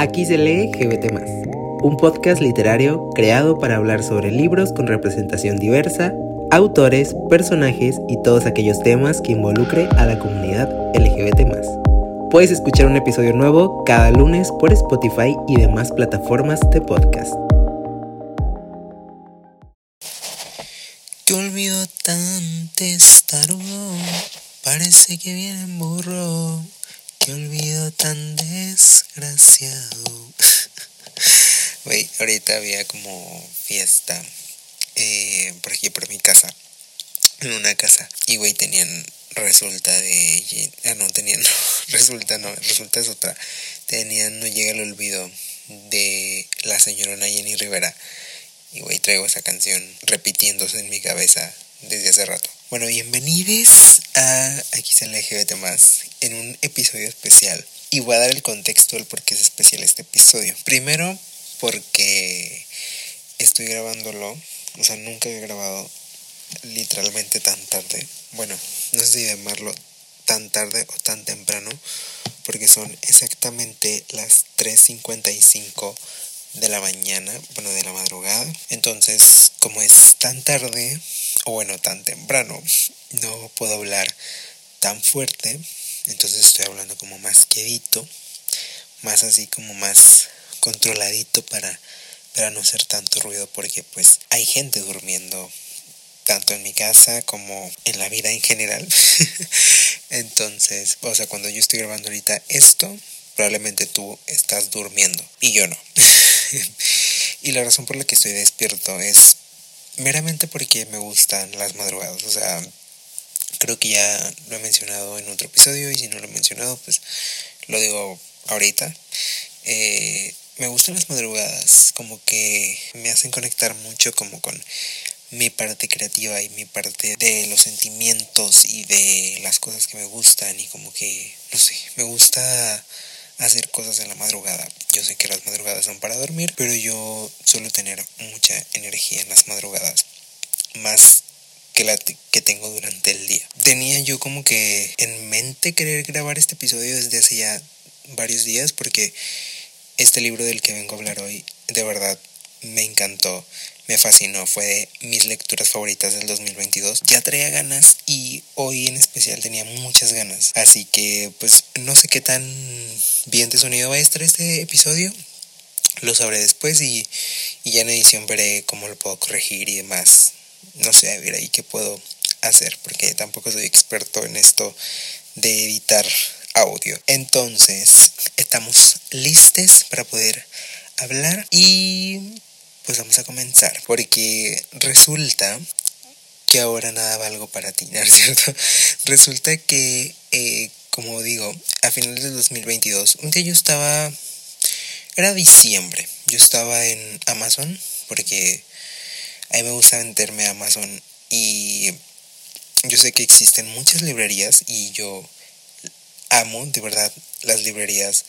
Aquí se lee GBT, un podcast literario creado para hablar sobre libros con representación diversa, autores, personajes y todos aquellos temas que involucre a la comunidad LGBT. Puedes escuchar un episodio nuevo cada lunes por Spotify y demás plataformas de podcast. Olvido parece que viene en burro. Qué olvido tan desgraciado. Güey, ahorita había como fiesta eh, por aquí, por mi casa. En una casa. Y güey, tenían, resulta de... Ah, no, tenían, resulta, no, resulta es otra. Tenían No llega el olvido de la señora Jenny Rivera. Y güey, traigo esa canción repitiéndose en mi cabeza desde hace rato. Bueno, bienvenidos a Aquí se LGBT más en un episodio especial. Y voy a dar el contexto del por qué es especial este episodio. Primero, porque estoy grabándolo, o sea, nunca he grabado literalmente tan tarde. Bueno, no sé si llamarlo tan tarde o tan temprano, porque son exactamente las 3.55 de la mañana, bueno, de la madrugada. Entonces, como es tan tarde, o bueno, tan temprano, no puedo hablar tan fuerte. Entonces estoy hablando como más quedito, más así como más controladito para, para no hacer tanto ruido porque pues hay gente durmiendo tanto en mi casa como en la vida en general. Entonces, o sea, cuando yo estoy grabando ahorita esto, probablemente tú estás durmiendo y yo no. y la razón por la que estoy despierto es meramente porque me gustan las madrugadas. O sea, creo que ya lo he mencionado en otro episodio y si no lo he mencionado, pues lo digo ahorita. Eh, me gustan las madrugadas, como que me hacen conectar mucho como con mi parte creativa y mi parte de los sentimientos y de las cosas que me gustan y como que, no sé, me gusta hacer cosas en la madrugada. Yo sé que las madrugadas son para dormir, pero yo suelo tener mucha energía en las madrugadas, más que la que tengo durante el día. Tenía yo como que en mente querer grabar este episodio desde hace ya varios días porque este libro del que vengo a hablar hoy de verdad me encantó me fascinó, fue de mis lecturas favoritas del 2022. Ya traía ganas y hoy en especial tenía muchas ganas. Así que pues no sé qué tan bien de sonido va a estar este episodio. Lo sabré después y, ya en edición veré cómo lo puedo corregir y demás. No sé, a ver ahí qué puedo hacer porque tampoco soy experto en esto de editar audio. Entonces, estamos listos para poder hablar y pues vamos a comenzar, porque resulta que ahora nada valgo para ti, ¿no es cierto? Resulta que, eh, como digo, a finales de 2022, un día yo estaba, era diciembre, yo estaba en Amazon, porque a mí me gusta venderme a Amazon y yo sé que existen muchas librerías y yo amo de verdad las librerías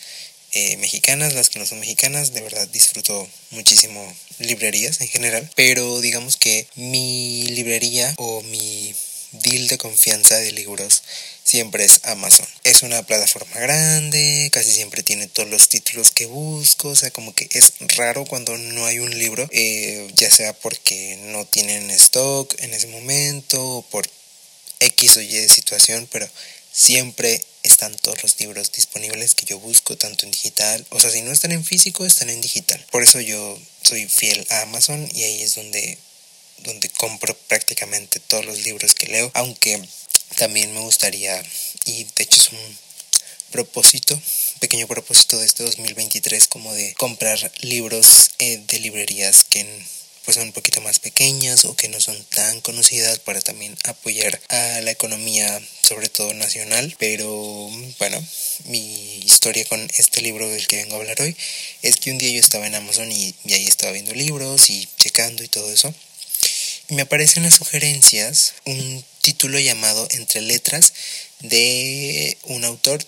eh, mexicanas, las que no son mexicanas, de verdad disfruto muchísimo librerías en general, pero digamos que mi librería o mi deal de confianza de libros siempre es Amazon. Es una plataforma grande, casi siempre tiene todos los títulos que busco, o sea, como que es raro cuando no hay un libro, eh, ya sea porque no tienen stock en ese momento o por X o Y situación, pero siempre están todos los libros disponibles que yo busco, tanto en digital, o sea, si no están en físico, están en digital. Por eso yo soy fiel a Amazon y ahí es donde, donde compro prácticamente todos los libros que leo, aunque también me gustaría, y de hecho es un propósito, pequeño propósito de este 2023, como de comprar libros eh, de librerías que pues son un poquito más pequeñas o que no son tan conocidas para también apoyar a la economía sobre todo nacional. Pero bueno mi historia con este libro del que vengo a hablar hoy es que un día yo estaba en Amazon y, ahí estaba viendo libros y checando y todo eso. Y me aparecen las sugerencias un título llamado Entre letras de un autor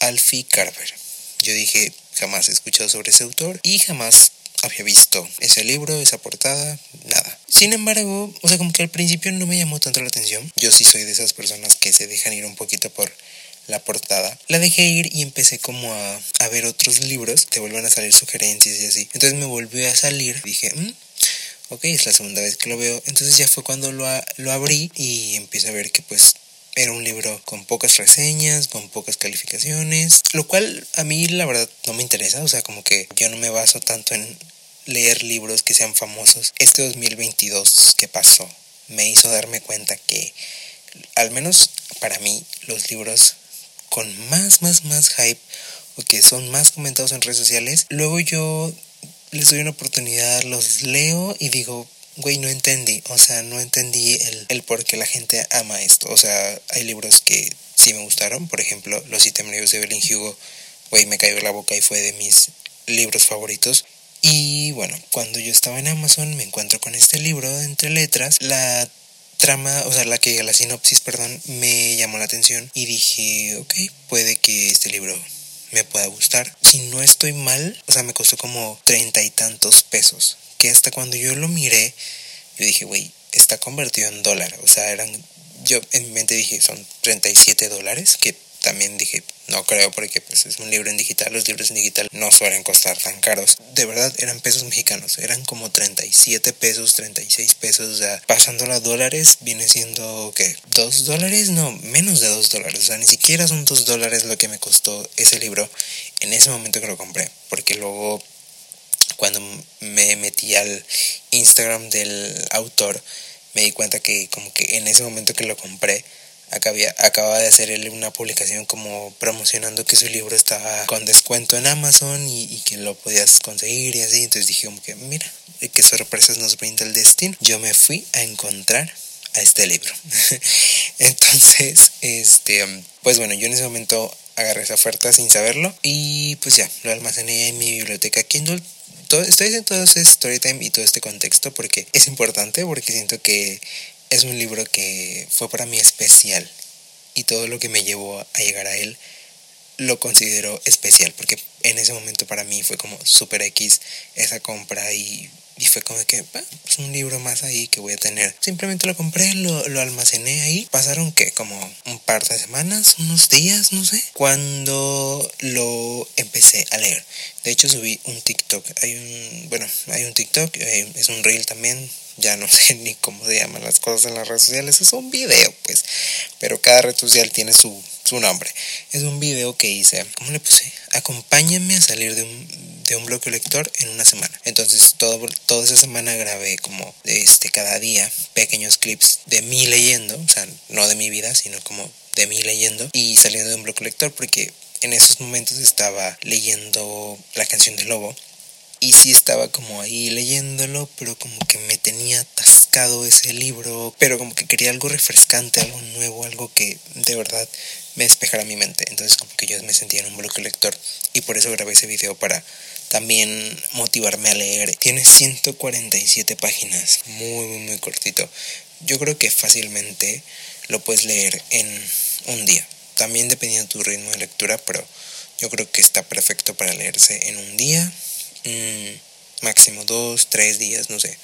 Alfie Carver. Yo dije jamás he escuchado sobre ese autor y jamás había visto ese libro, esa portada, nada. Sin embargo, o sea, como que al principio no me llamó tanto la atención. Yo sí soy de esas personas que se dejan ir un poquito por la portada, la dejé ir y empecé como a, a ver otros libros, te vuelven a salir sugerencias y así. Entonces me volvió a salir, dije, mm, ok, es la segunda vez que lo veo. Entonces ya fue cuando lo, lo abrí y empiezo a ver que pues era un libro con pocas reseñas, con pocas calificaciones, lo cual a mí la verdad no me interesa, o sea, como que yo no me baso tanto en leer libros que sean famosos. Este 2022 que pasó me hizo darme cuenta que, al menos para mí, los libros con más, más, más hype o que son más comentados en redes sociales, luego yo les doy una oportunidad, los leo y digo, güey, no entendí, o sea, no entendí el, el por qué la gente ama esto. O sea, hay libros que sí me gustaron, por ejemplo, Los siete de Evelyn Hugo, güey, me cayó la boca y fue de mis libros favoritos. Y bueno, cuando yo estaba en Amazon me encuentro con este libro entre letras. La trama, o sea, la que la sinopsis, perdón, me llamó la atención y dije, ok, puede que este libro me pueda gustar. Si no estoy mal, o sea, me costó como treinta y tantos pesos. Que hasta cuando yo lo miré, yo dije, güey, está convertido en dólar. O sea, eran, yo en mi mente dije, son 37 dólares, que también dije, no creo porque pues es un libro en digital, los libros en digital no suelen costar tan caros. De verdad eran pesos mexicanos, eran como 37 pesos, 36 pesos, o sea, pasándolo a dólares viene siendo ¿qué? ¿2 dólares? No, menos de 2 dólares, o sea, ni siquiera son 2 dólares lo que me costó ese libro en ese momento que lo compré, porque luego cuando me metí al Instagram del autor me di cuenta que como que en ese momento que lo compré Acabía, acaba de hacer él una publicación como promocionando que su libro estaba con descuento en Amazon y, que lo podías conseguir y así. Entonces dije que mira, qué sorpresas nos brinda el destino. Yo me fui a encontrar a este libro. Entonces, este, pues bueno, yo en ese momento agarré esa oferta sin saberlo y pues ya, lo almacené en mi biblioteca Kindle. Todo, estoy haciendo todo este storytime y todo este contexto porque es importante, porque siento que es un libro que fue para mí especial y todo lo que me llevó a llegar a él lo considero especial porque en ese momento para mí fue como super X esa compra y, fue como que es pues un libro más ahí que voy a tener. Simplemente lo compré, lo, lo almacené ahí. Pasaron que como un par de semanas, unos días, no sé, cuando lo empecé a leer. De hecho subí un TikTok. Hay un, bueno, hay un TikTok, eh, es un reel también ya no sé ni cómo se llaman las cosas en las redes sociales, es un video, pues, pero cada red social tiene su, su nombre. Es un video que hice, ¿cómo le puse? Acompáñenme a salir de un, de un bloque lector en una semana. Entonces, todo, toda esa semana grabé como este, cada día pequeños clips de mí leyendo, o sea, no de mi vida, sino como de mí leyendo y saliendo de un bloque lector porque en esos momentos estaba leyendo la canción del lobo y sí estaba como ahí leyéndolo, pero como que me tenía atascado ese libro, pero como que quería algo refrescante, algo nuevo, algo que de verdad me despejara mi mente. Entonces como que yo me sentía en un bloque lector y por eso grabé ese video para también motivarme a leer. Tiene 147 páginas, muy muy muy cortito. Yo creo que fácilmente lo puedes leer en un día. También dependiendo de tu ritmo de lectura, pero yo creo que está perfecto para leerse en un día Mm, máximo dos, tres días, no sé.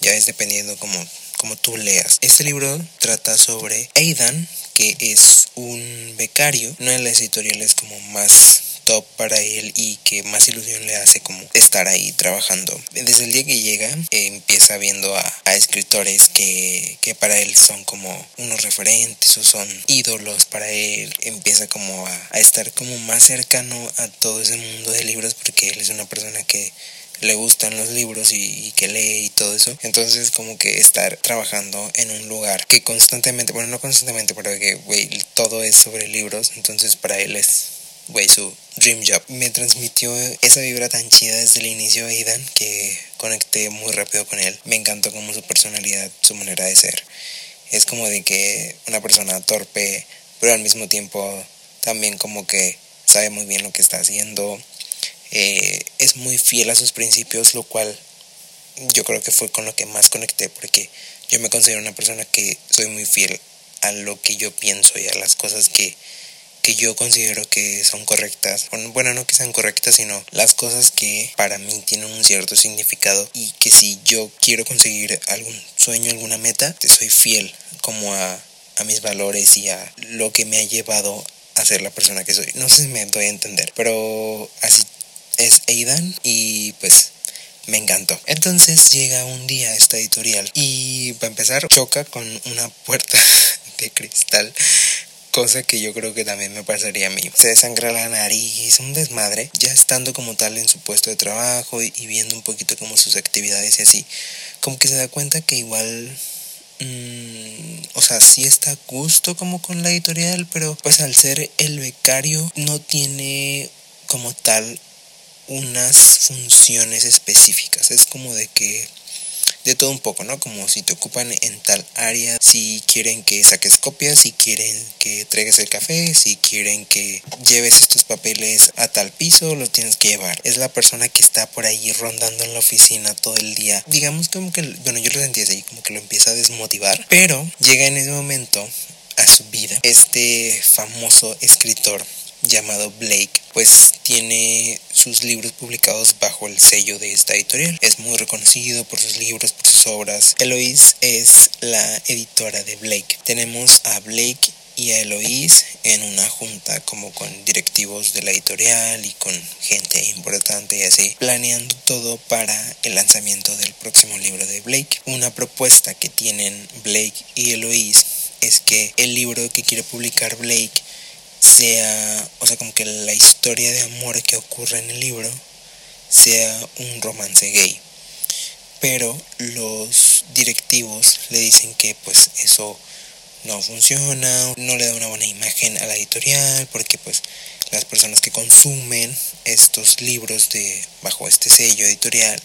Ya es dependiendo como, como tú leas. Este libro trata sobre Aidan, que es un becario, una de las editoriales como más top para él y que más ilusión le hace como estar ahí trabajando. Desde el día que llega empieza viendo a, escritores que, que, para él son como unos referentes o son ídolos para él. Empieza como a, a estar como más cercano a todo ese mundo de libros porque él es una persona que le gustan los libros y, que lee y todo eso. Entonces como que estar trabajando en un lugar que constantemente, bueno, no constantemente, pero que, güey, todo es sobre libros. Entonces para él es, güey, su dream job. Me transmitió esa vibra tan chida desde el inicio Aidan que conecté muy rápido con él. Me encantó como su personalidad, su manera de ser. Es como de que una persona torpe, pero al mismo tiempo también como que sabe muy bien lo que está haciendo eh, es muy fiel a sus principios, lo cual yo creo que fue con lo que más conecté, porque yo me considero una persona que soy muy fiel a lo que yo pienso y a las cosas que, que yo considero que son correctas. Bueno, no que sean correctas, sino las cosas que para mí tienen un cierto significado y que si yo quiero conseguir algún sueño, alguna meta, soy fiel como a, a mis valores y a lo que me ha llevado a ser la persona que soy. No sé si me doy a entender, pero así es Aidan y pues me encantó. Entonces llega un día esta editorial y para empezar choca con una puerta de cristal cosa que yo creo que también me pasaría a mí. Se desangra la nariz, un desmadre, ya estando como tal en su puesto de trabajo y, viendo un poquito como sus actividades y así, como que se da cuenta que igual mm, o sea, sí está a gusto como con la editorial, pero pues al ser el becario no tiene como tal unas funciones específicas. Es como de que de todo un poco, ¿no? Como si te ocupan en tal área, si quieren que saques copias, si quieren que traigas el café, si quieren que lleves estos papeles a tal piso, los tienes que llevar. Es la persona que está por ahí rondando en la oficina todo el día. Digamos como que, bueno, yo lo sentí así, como que lo empieza a desmotivar, pero llega en ese momento a su vida este famoso escritor llamado Blake, pues tiene sus libros publicados bajo el sello de esta editorial. Es muy reconocido por sus libros, por sus obras. Eloise es la editora de Blake. Tenemos a Blake y a Eloise en una junta como con directivos de la editorial y con gente importante y así, planeando todo para el lanzamiento del próximo libro de Blake. Una propuesta que tienen Blake y Eloise es que el libro que quiere publicar Blake sea, o sea, como que la historia de amor que ocurre en el libro sea un romance gay. Pero los directivos le dicen que pues eso no funciona, no le da una buena imagen a la editorial, porque pues las personas que consumen estos libros de bajo este sello editorial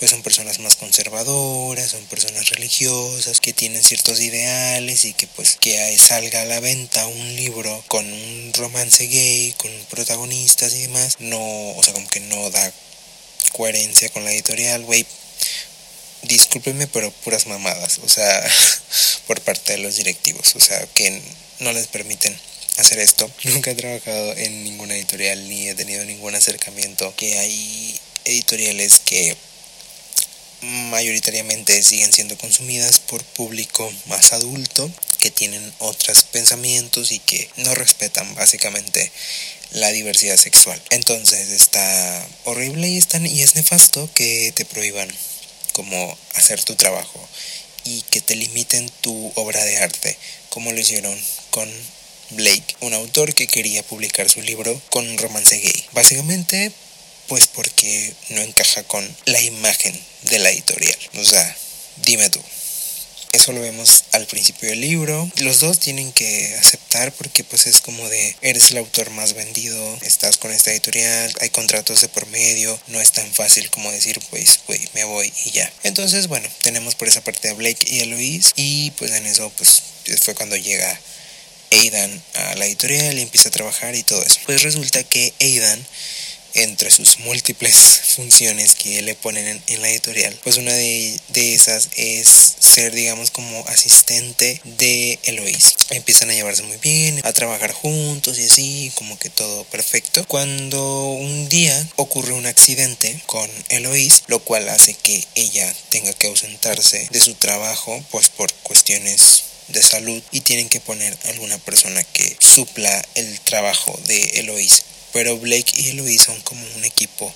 pues son personas más conservadoras, son personas religiosas que tienen ciertos ideales y que pues que salga a la venta un libro con un romance gay, con protagonistas y demás, no, o sea, como que no da coherencia con la editorial, güey. Discúlpenme, pero puras mamadas, o sea, por parte de los directivos, o sea, que no les permiten hacer esto. Nunca he trabajado en ninguna editorial ni he tenido ningún acercamiento que hay editoriales que mayoritariamente siguen siendo consumidas por público más adulto que tienen otros pensamientos y que no respetan básicamente la diversidad sexual. Entonces está horrible y, y es nefasto que te prohíban como hacer tu trabajo y que te limiten tu obra de arte, como lo hicieron con Blake, un autor que quería publicar su libro con un romance gay. Básicamente pues porque no encaja con la imagen de la editorial. O sea, dime tú. Eso lo vemos al principio del libro. Los dos tienen que aceptar porque pues es como de eres el autor más vendido, estás con esta editorial, hay contratos de por medio, no es tan fácil como decir pues güey me voy y ya. Entonces bueno, tenemos por esa parte a Blake y a Luis y pues en eso pues fue cuando llega Aidan a la editorial y empieza a trabajar y todo eso. Pues resulta que Aidan entre sus múltiples funciones que le ponen en, la editorial, pues una de, esas es ser, digamos, como asistente de Eloís. Empiezan a llevarse muy bien, a trabajar juntos y así, como que todo perfecto. Cuando un día ocurre un accidente con Eloís, lo cual hace que ella tenga que ausentarse de su trabajo, pues por cuestiones de salud y tienen que poner alguna persona que supla el trabajo de Eloís pero Blake y Eloise son como un equipo.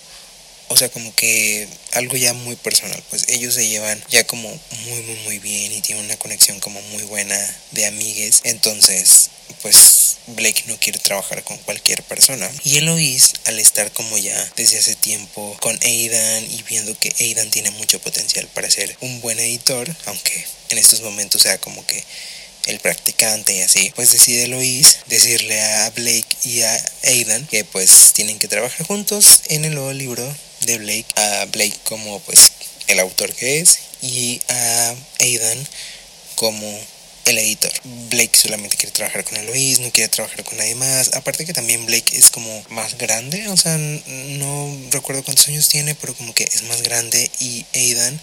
O sea, como que algo ya muy personal. Pues ellos se llevan ya como muy, muy, muy bien y tienen una conexión como muy buena de amigues. Entonces, pues Blake no quiere trabajar con cualquier persona. Y Eloise, al estar como ya desde hace tiempo con Aidan y viendo que Aidan tiene mucho potencial para ser un buen editor, aunque en estos momentos sea como que el practicante y así, pues decide Lois decirle a Blake y a Aidan que pues tienen que trabajar juntos en el nuevo libro de Blake, a Blake como pues el autor que es y a Aidan como el editor. Blake solamente quiere trabajar con Eloise, no quiere trabajar con nadie más. Aparte que también Blake es como más grande, o sea, no recuerdo cuántos años tiene, pero como que es más grande y Aidan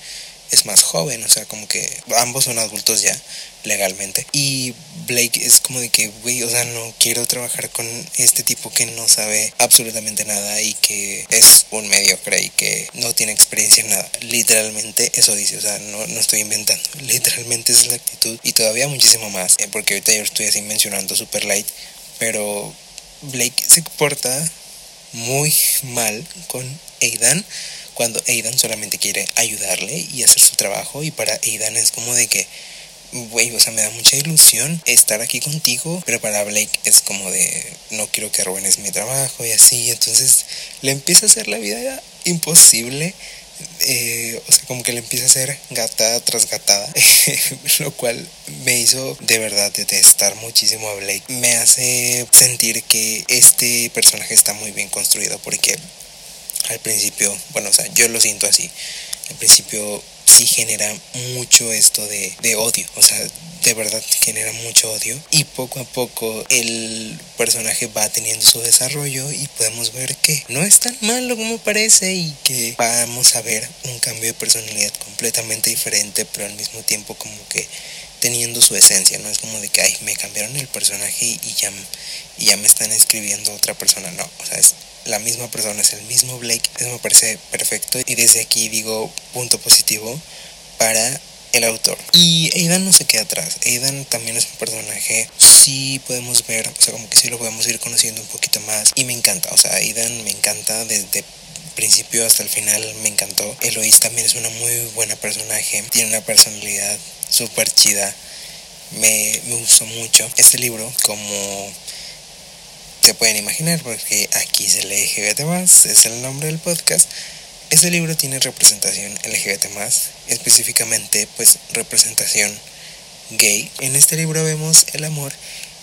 es más joven, o sea, como que ambos son adultos ya legalmente. Y Blake es como de que, güey, o sea, no quiero trabajar con este tipo que no sabe absolutamente nada y que es un mediocre y que no tiene experiencia en nada. Literalmente eso dice, o sea, no, no estoy inventando. Literalmente esa es la actitud y todavía muchísimo más, eh, porque ahorita yo estoy así mencionando Super Light, pero Blake se comporta muy mal con Aidan cuando Aidan solamente quiere ayudarle y hacer su trabajo y para Aidan es como de que güey, o sea, me da mucha ilusión estar aquí contigo, pero para Blake es como de, no quiero que arruines mi trabajo y así, entonces le empieza a hacer la vida imposible. Eh, o sea, como que le empieza a hacer gatada tras gatada, lo cual me hizo de verdad detestar muchísimo a Blake. Me hace sentir que este personaje está muy bien construido porque al principio, bueno, o sea, yo lo siento así. Al principio sí genera mucho esto de, de, odio, o sea, de verdad genera mucho odio y poco a poco el personaje va teniendo su desarrollo y podemos ver que no es tan malo como parece y que vamos a ver un cambio de personalidad completamente diferente, pero al mismo tiempo como que teniendo su esencia, no es como de que, ay, me cambiaron el personaje y ya, y ya me están escribiendo otra persona, no, o sea, es la misma persona, es el mismo Blake, eso me parece perfecto y desde aquí digo punto positivo para el autor. Y Aidan no se queda atrás. Aidan también es un personaje, sí podemos ver, o sea, como que sí lo podemos ir conociendo un poquito más. Y me encanta, o sea, Aidan me encanta desde principio hasta el final, me encantó. Eloise también es una muy buena personaje, tiene una personalidad súper chida. Me, me gustó mucho. Este libro, como se pueden imaginar, porque aquí se lee LGBT es el nombre del podcast. Este libro tiene representación LGBT específicamente pues representación gay. En este libro vemos el amor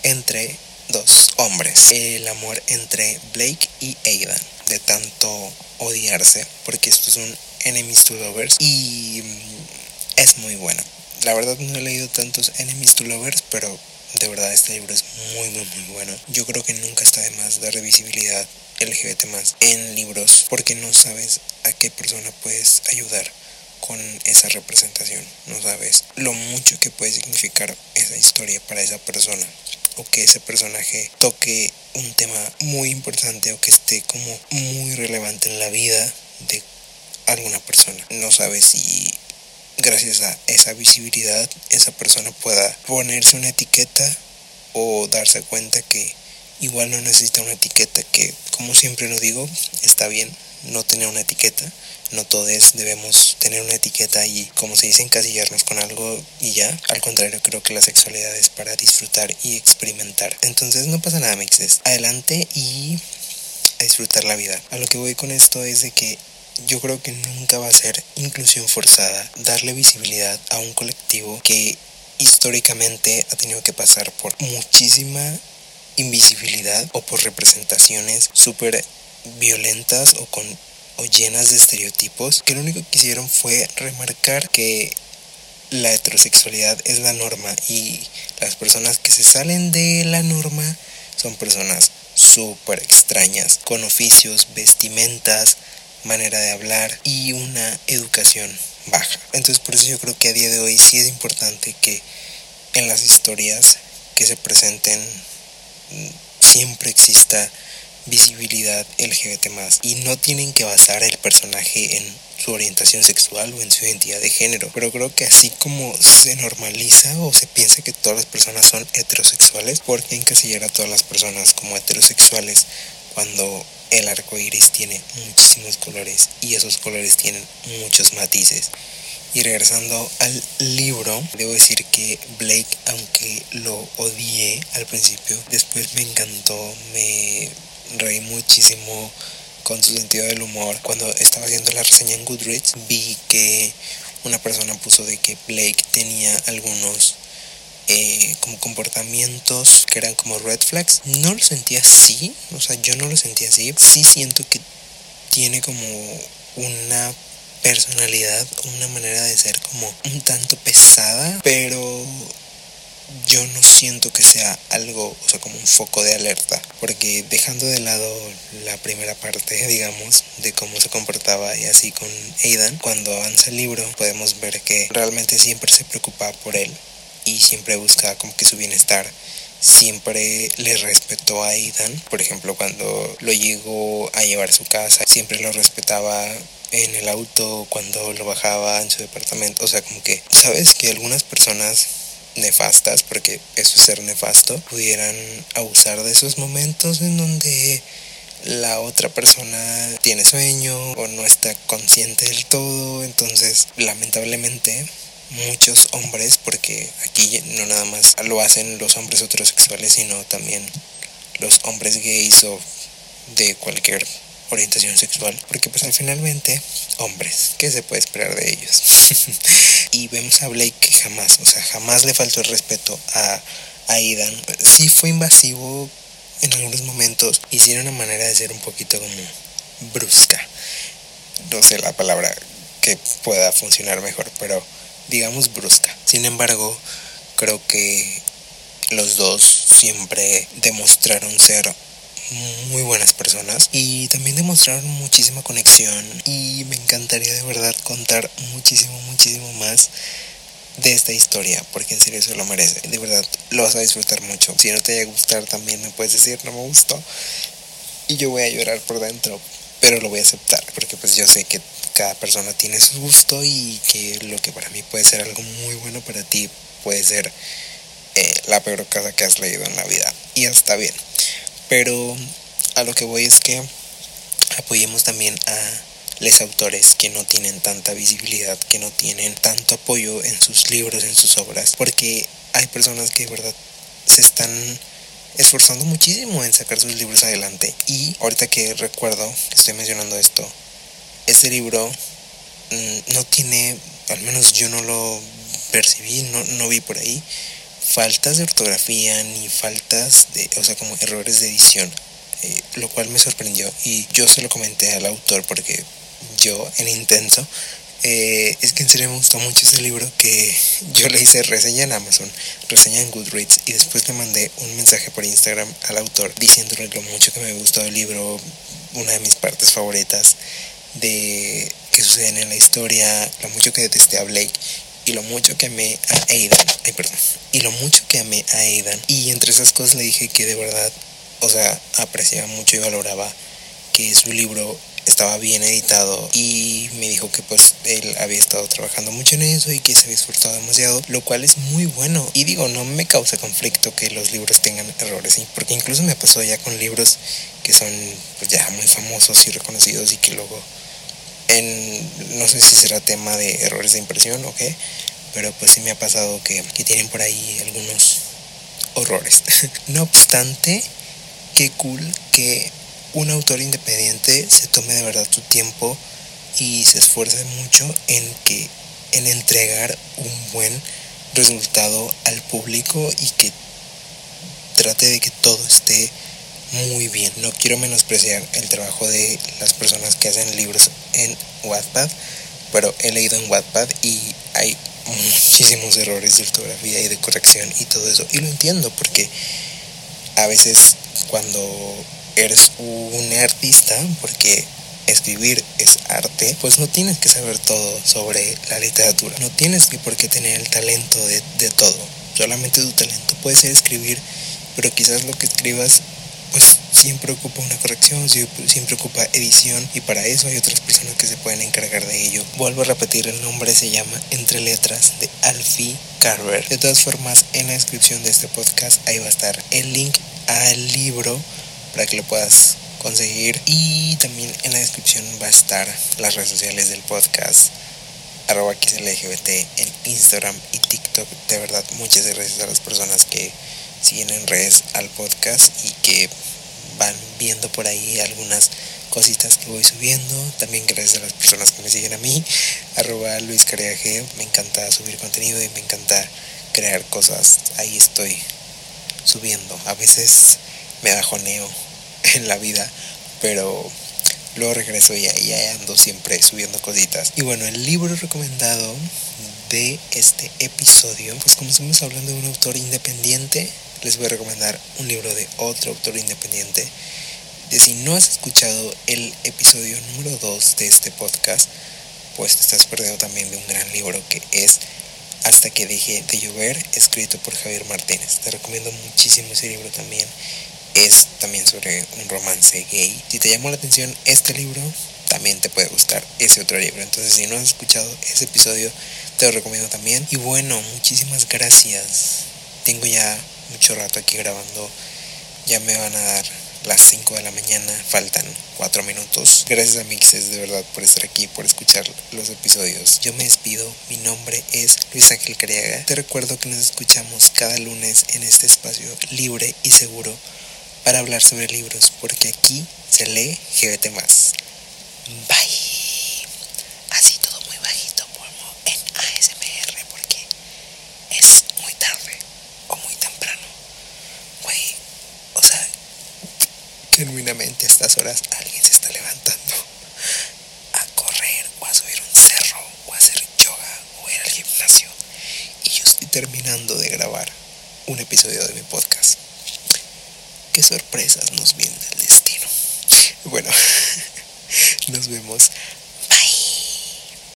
entre dos hombres, el amor entre Blake y Aidan, de tanto odiarse, porque esto es un enemies to lovers y mm, es muy bueno. La verdad no he leído tantos enemies to lovers, pero de verdad este libro es muy muy muy bueno. Yo creo que nunca está de más dar visibilidad LGBT más en libros porque no sabes a qué persona puedes ayudar con esa representación. No sabes lo mucho que puede significar esa historia para esa persona o que ese personaje toque un tema muy importante o que esté como muy relevante en la vida de alguna persona. No sabes si gracias a esa visibilidad esa persona pueda ponerse una etiqueta o darse cuenta que igual no necesita una etiqueta que como siempre lo digo está bien no tener una etiqueta no todos debemos tener una etiqueta y como se dice encasillarnos con algo y ya. Al contrario creo que la sexualidad es para disfrutar y experimentar. Entonces no pasa nada mixes. Adelante y a disfrutar la vida. A lo que voy con esto es de que yo creo que nunca va a ser inclusión forzada darle visibilidad a un colectivo que históricamente ha tenido que pasar por muchísima invisibilidad o por representaciones súper violentas o con o llenas de estereotipos que lo único que hicieron fue remarcar que la heterosexualidad es la norma y las personas que se salen de la norma son personas súper extrañas con oficios, vestimentas, manera de hablar y una educación baja. Entonces por eso yo creo que a día de hoy sí es importante que en las historias que se presenten siempre exista visibilidad LGBT más y no tienen que basar el personaje en su orientación sexual o en su identidad de género. Pero creo que así como se normaliza o se piensa que todas las personas son heterosexuales, ¿por qué encasillar a todas las personas como heterosexuales cuando el arco iris tiene muchísimos colores y esos colores tienen muchos matices. Y regresando al libro, debo decir que Blake, aunque lo odié al principio, después me encantó, me reí muchísimo con su sentido del humor. Cuando estaba haciendo la reseña en Goodreads, vi que una persona puso de que Blake tenía algunos eh, como comportamientos que eran como red flags. No lo sentía así, o sea, yo no lo sentía así. Sí siento que tiene como una personalidad, una manera de ser como un tanto pesada, pero yo no siento que sea algo, o sea, como un foco de alerta, porque dejando de lado la primera parte, digamos, de cómo se comportaba y así con Aidan, cuando avanza el libro podemos ver que realmente siempre se preocupaba por él, y siempre buscaba como que su bienestar. Siempre le respetó a Aidan, por ejemplo, cuando lo llegó a llevar a su casa, siempre lo respetaba en el auto, cuando lo bajaba en su departamento. O sea, como que, sabes que algunas personas nefastas, porque eso es ser nefasto, pudieran abusar de esos momentos en donde la otra persona tiene sueño o no está consciente del todo, entonces lamentablemente muchos hombres, porque aquí no nada más lo hacen los hombres heterosexuales, sino también los hombres gays o de cualquier orientación sexual, porque pues al finalmente hombres, ¿qué se puede esperar de ellos? y vemos a Blake que jamás, o sea, jamás le faltó el respeto a, Aidan. Sí fue invasivo en algunos momentos y sí una manera de ser un poquito como brusca. No sé la palabra que pueda funcionar mejor, pero digamos brusca. Sin embargo, creo que los dos siempre demostraron ser muy buenas personas y también demostraron muchísima conexión y me encantaría de verdad contar muchísimo, muchísimo más de esta historia, porque en serio eso lo merece. De verdad, lo vas a disfrutar mucho. Si no te haya gustar, también me puedes decir, no me gustó. Y yo voy a llorar por dentro, pero lo voy a aceptar, porque pues yo sé que cada persona tiene su gusto y que lo que para mí puede ser algo muy bueno para ti puede ser eh, la peor cosa que has leído en la vida. Y está bien. Pero a lo que voy es que apoyemos también a los autores que no tienen tanta visibilidad, que no tienen tanto apoyo en sus libros, en sus obras, porque hay personas que de verdad se están esforzando muchísimo en sacar sus libros adelante. Y ahorita que recuerdo que estoy mencionando esto, este libro mm, no tiene, al menos yo no lo percibí, no, no vi por ahí, faltas de ortografía ni faltas de, o sea, como errores de edición. Eh, lo cual me sorprendió y yo se lo comenté al autor porque yo en intenso. Eh, es que en serio me gustó mucho ese libro que yo le hice reseña en Amazon, reseña en Goodreads y después le mandé un mensaje por Instagram al autor diciéndole lo mucho que me gustó el libro, una de mis partes favoritas de que suceden en la historia, lo mucho que detesté a Blake y lo mucho que amé a Aidan, ay perdón, y lo mucho que amé a Aidan. Y entre esas cosas le dije que de verdad, o sea, apreciaba mucho y valoraba que su libro estaba bien editado. Y me dijo que pues él había estado trabajando mucho en eso y que se había esforzado demasiado, lo cual es muy bueno. Y digo, no me causa conflicto que los libros tengan errores, porque incluso me pasó ya con libros que son pues ya muy famosos y reconocidos y que luego no sé si será tema de errores de impresión o qué, pero pues sí me ha pasado que, que tienen por ahí algunos horrores. no obstante, qué cool que un autor independiente se tome de verdad su tiempo y se esfuerce mucho en que en entregar un buen resultado al público y que trate de que todo esté muy bien. No quiero menospreciar el trabajo de las personas que hacen libros en Wattpad, pero he leído en Wattpad y hay muchísimos errores de ortografía y de corrección y todo eso. Y lo entiendo porque a veces cuando eres un artista, porque escribir es arte, pues no tienes que saber todo sobre la literatura. No tienes que por qué tener el talento de, de todo. Solamente tu talento puede ser escribir, pero quizás lo que escribas pues siempre ocupa una corrección, siempre ocupa edición y para eso hay otras personas que se pueden encargar de ello. Vuelvo a repetir, el nombre se llama Entre Letras de Alfie Carver. De todas formas, en la descripción de este podcast ahí va a estar el link al libro para que lo puedas conseguir. Y también en la descripción va a estar las redes sociales del podcast arroba XLGBT en Instagram y TikTok. De verdad, muchas gracias a las personas que siguen en redes al podcast y que van viendo por ahí algunas cositas que voy subiendo. También gracias a las personas que me siguen a mí, arroba Luis G. Me encanta subir contenido y me encanta crear cosas. Ahí estoy subiendo. A veces me bajoneo en la vida, pero luego regreso y ahí ando siempre subiendo cositas. Y bueno, el libro recomendado de este episodio, pues como estamos hablando de un autor independiente, les voy a recomendar un libro de otro autor independiente. De si no has escuchado el episodio número 2 de este podcast, pues te estás perdiendo también de un gran libro que es Hasta que deje de llover, escrito por Javier Martínez. Te recomiendo muchísimo ese libro también es también sobre un romance gay. Si te llamó la atención este libro, también te puede gustar ese otro libro. Entonces, si no has escuchado ese episodio, te lo recomiendo también. Y bueno, muchísimas gracias. Tengo ya mucho rato aquí grabando. Ya me van a dar las 5 de la mañana, faltan 4 minutos. Gracias a Mixes de verdad por estar aquí, por escuchar los episodios. Yo me despido, mi nombre es Luis Ángel Cariaga. Te recuerdo que nos escuchamos cada lunes en este espacio libre y seguro para hablar sobre libros, porque aquí se lee GBT más. Bye. Así todo muy bajito como en ASMR porque es muy tarde o muy temprano. Güey, o sea, genuinamente a estas horas alguien se está levantando a correr o a subir un cerro o a hacer yoga o ir al gimnasio. Y yo estoy terminando de grabar un episodio de mi podcast. Qué sorpresas nos viene del destino. Bueno. Nos vemos